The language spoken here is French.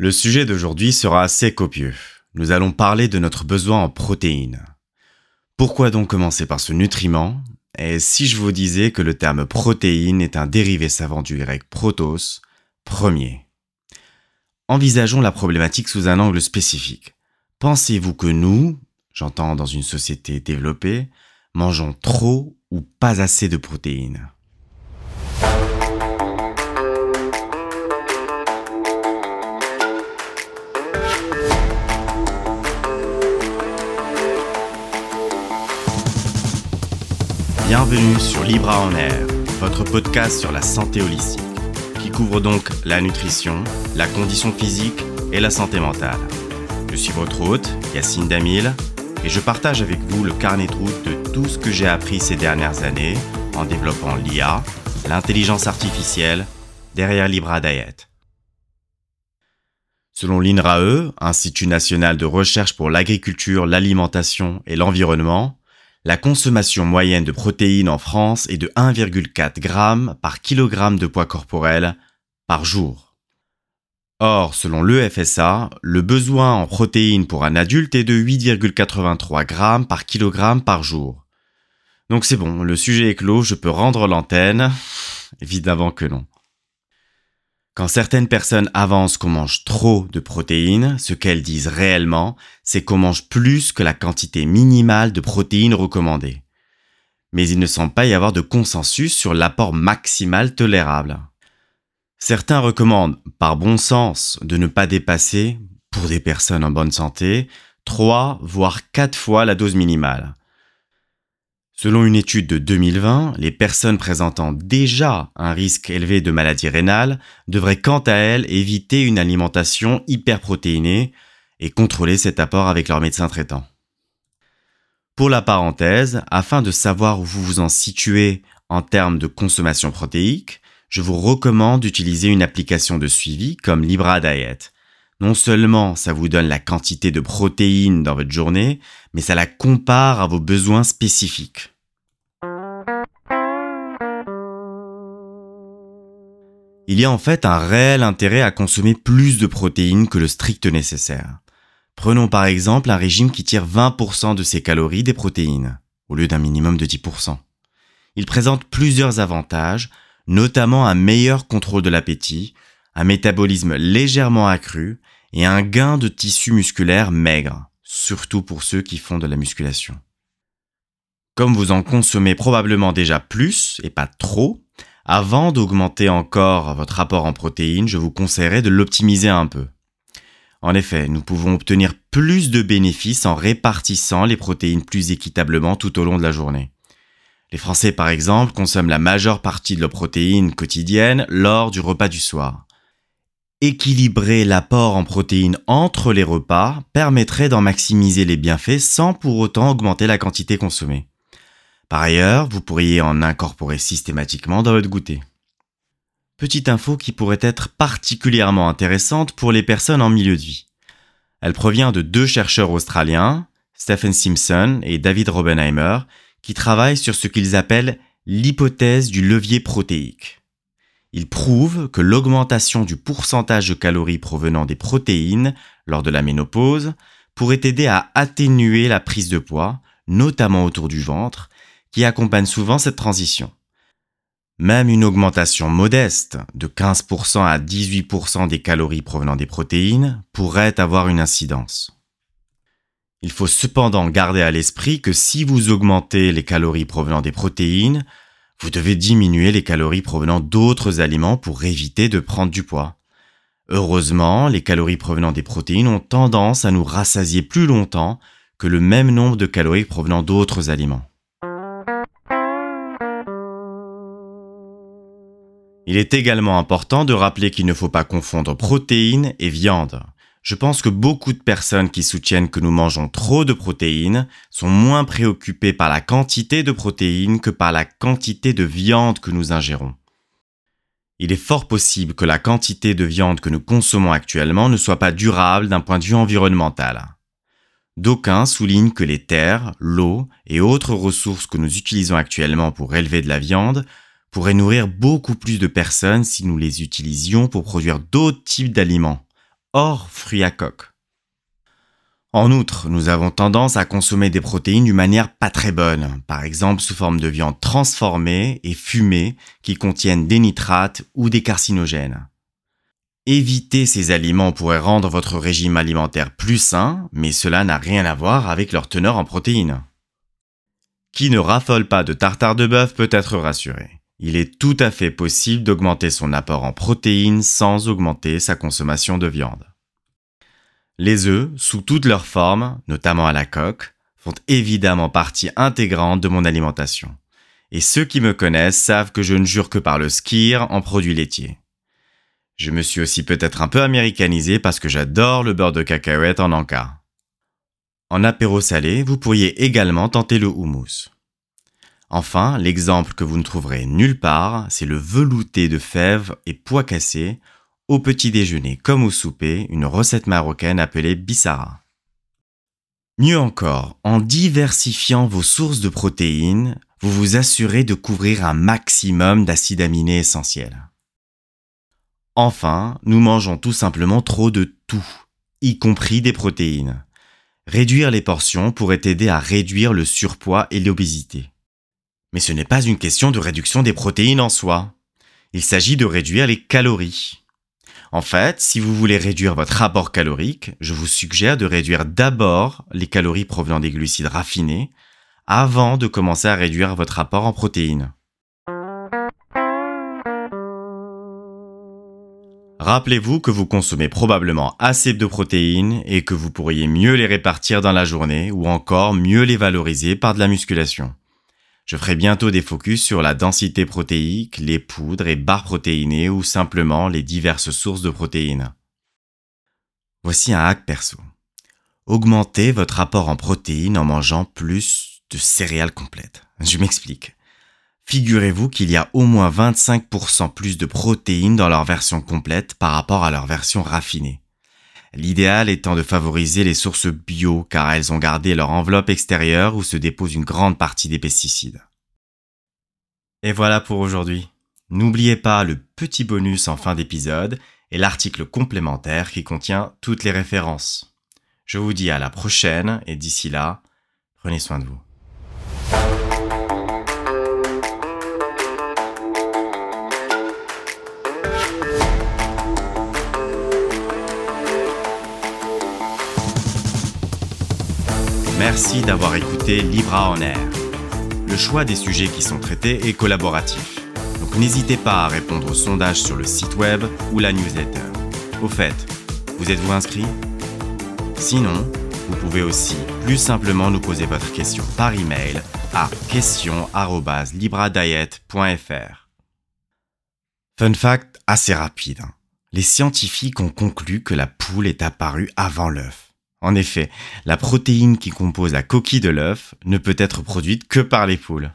Le sujet d'aujourd'hui sera assez copieux. Nous allons parler de notre besoin en protéines. Pourquoi donc commencer par ce nutriment? Et si je vous disais que le terme protéine est un dérivé savant du grec protos, premier Envisageons la problématique sous un angle spécifique. Pensez-vous que nous, j'entends dans une société développée, mangeons trop ou pas assez de protéines? Bienvenue sur Libra en Air, votre podcast sur la santé holistique, qui couvre donc la nutrition, la condition physique et la santé mentale. Je suis votre hôte, Yacine Damil, et je partage avec vous le carnet de route de tout ce que j'ai appris ces dernières années en développant l'IA, l'intelligence artificielle, derrière Libra Diet. Selon l'INRAE, Institut national de recherche pour l'agriculture, l'alimentation et l'environnement, la consommation moyenne de protéines en France est de 1,4 g par kilogramme de poids corporel par jour. Or, selon l'EFSA, le besoin en protéines pour un adulte est de 8,83 g par kilogramme par jour. Donc c'est bon, le sujet est clos, je peux rendre l'antenne Évidemment que non. Quand certaines personnes avancent qu'on mange trop de protéines, ce qu'elles disent réellement, c'est qu'on mange plus que la quantité minimale de protéines recommandée. Mais il ne semble pas y avoir de consensus sur l'apport maximal tolérable. Certains recommandent, par bon sens, de ne pas dépasser, pour des personnes en bonne santé, 3 voire 4 fois la dose minimale. Selon une étude de 2020, les personnes présentant déjà un risque élevé de maladie rénale devraient quant à elles éviter une alimentation hyperprotéinée et contrôler cet apport avec leur médecin traitant. Pour la parenthèse, afin de savoir où vous vous en situez en termes de consommation protéique, je vous recommande d'utiliser une application de suivi comme Libra Diet. Non seulement ça vous donne la quantité de protéines dans votre journée, mais ça la compare à vos besoins spécifiques. Il y a en fait un réel intérêt à consommer plus de protéines que le strict nécessaire. Prenons par exemple un régime qui tire 20% de ses calories des protéines, au lieu d'un minimum de 10%. Il présente plusieurs avantages, notamment un meilleur contrôle de l'appétit, un métabolisme légèrement accru et un gain de tissu musculaire maigre, surtout pour ceux qui font de la musculation. Comme vous en consommez probablement déjà plus et pas trop, avant d'augmenter encore votre apport en protéines, je vous conseillerais de l'optimiser un peu. En effet, nous pouvons obtenir plus de bénéfices en répartissant les protéines plus équitablement tout au long de la journée. Les Français, par exemple, consomment la majeure partie de leurs protéines quotidiennes lors du repas du soir. Équilibrer l'apport en protéines entre les repas permettrait d'en maximiser les bienfaits sans pour autant augmenter la quantité consommée. Par ailleurs, vous pourriez en incorporer systématiquement dans votre goûter. Petite info qui pourrait être particulièrement intéressante pour les personnes en milieu de vie. Elle provient de deux chercheurs australiens, Stephen Simpson et David Robenheimer, qui travaillent sur ce qu'ils appellent l'hypothèse du levier protéique. Ils prouvent que l'augmentation du pourcentage de calories provenant des protéines lors de la ménopause pourrait aider à atténuer la prise de poids, notamment autour du ventre, qui accompagne souvent cette transition. Même une augmentation modeste de 15% à 18% des calories provenant des protéines pourrait avoir une incidence. Il faut cependant garder à l'esprit que si vous augmentez les calories provenant des protéines, vous devez diminuer les calories provenant d'autres aliments pour éviter de prendre du poids. Heureusement, les calories provenant des protéines ont tendance à nous rassasier plus longtemps que le même nombre de calories provenant d'autres aliments. Il est également important de rappeler qu'il ne faut pas confondre protéines et viande. Je pense que beaucoup de personnes qui soutiennent que nous mangeons trop de protéines sont moins préoccupées par la quantité de protéines que par la quantité de viande que nous ingérons. Il est fort possible que la quantité de viande que nous consommons actuellement ne soit pas durable d'un point de vue environnemental. D'aucuns soulignent que les terres, l'eau et autres ressources que nous utilisons actuellement pour élever de la viande pourraient nourrir beaucoup plus de personnes si nous les utilisions pour produire d'autres types d'aliments. Hors fruits à coque. En outre, nous avons tendance à consommer des protéines d'une manière pas très bonne, par exemple sous forme de viande transformée et fumée qui contiennent des nitrates ou des carcinogènes. Éviter ces aliments pourrait rendre votre régime alimentaire plus sain, mais cela n'a rien à voir avec leur teneur en protéines. Qui ne raffole pas de tartare de bœuf peut être rassuré. Il est tout à fait possible d'augmenter son apport en protéines sans augmenter sa consommation de viande. Les œufs, sous toutes leurs formes, notamment à la coque, font évidemment partie intégrante de mon alimentation. Et ceux qui me connaissent savent que je ne jure que par le skir en produits laitiers. Je me suis aussi peut-être un peu américanisé parce que j'adore le beurre de cacahuète en encas. En apéro salé, vous pourriez également tenter le houmous. Enfin, l'exemple que vous ne trouverez nulle part, c'est le velouté de fèves et pois cassés au petit déjeuner comme au souper, une recette marocaine appelée bissara. Mieux encore, en diversifiant vos sources de protéines, vous vous assurez de couvrir un maximum d'acides aminés essentiels. Enfin, nous mangeons tout simplement trop de tout, y compris des protéines. Réduire les portions pourrait aider à réduire le surpoids et l'obésité. Mais ce n'est pas une question de réduction des protéines en soi. Il s'agit de réduire les calories. En fait, si vous voulez réduire votre rapport calorique, je vous suggère de réduire d'abord les calories provenant des glucides raffinés avant de commencer à réduire votre rapport en protéines. Rappelez-vous que vous consommez probablement assez de protéines et que vous pourriez mieux les répartir dans la journée ou encore mieux les valoriser par de la musculation. Je ferai bientôt des focus sur la densité protéique, les poudres et barres protéinées ou simplement les diverses sources de protéines. Voici un hack perso. Augmentez votre apport en protéines en mangeant plus de céréales complètes. Je m'explique. Figurez-vous qu'il y a au moins 25% plus de protéines dans leur version complète par rapport à leur version raffinée. L'idéal étant de favoriser les sources bio car elles ont gardé leur enveloppe extérieure où se dépose une grande partie des pesticides. Et voilà pour aujourd'hui. N'oubliez pas le petit bonus en fin d'épisode et l'article complémentaire qui contient toutes les références. Je vous dis à la prochaine et d'ici là, prenez soin de vous. Merci d'avoir écouté Libra en Air. Le choix des sujets qui sont traités est collaboratif. Donc n'hésitez pas à répondre au sondage sur le site web ou la newsletter. Au fait, vous êtes-vous inscrit? Sinon, vous pouvez aussi plus simplement nous poser votre question par email à question@libradiet.fr. Fun fact assez rapide. Hein. Les scientifiques ont conclu que la poule est apparue avant l'œuf. En effet, la protéine qui compose la coquille de l'œuf ne peut être produite que par les poules.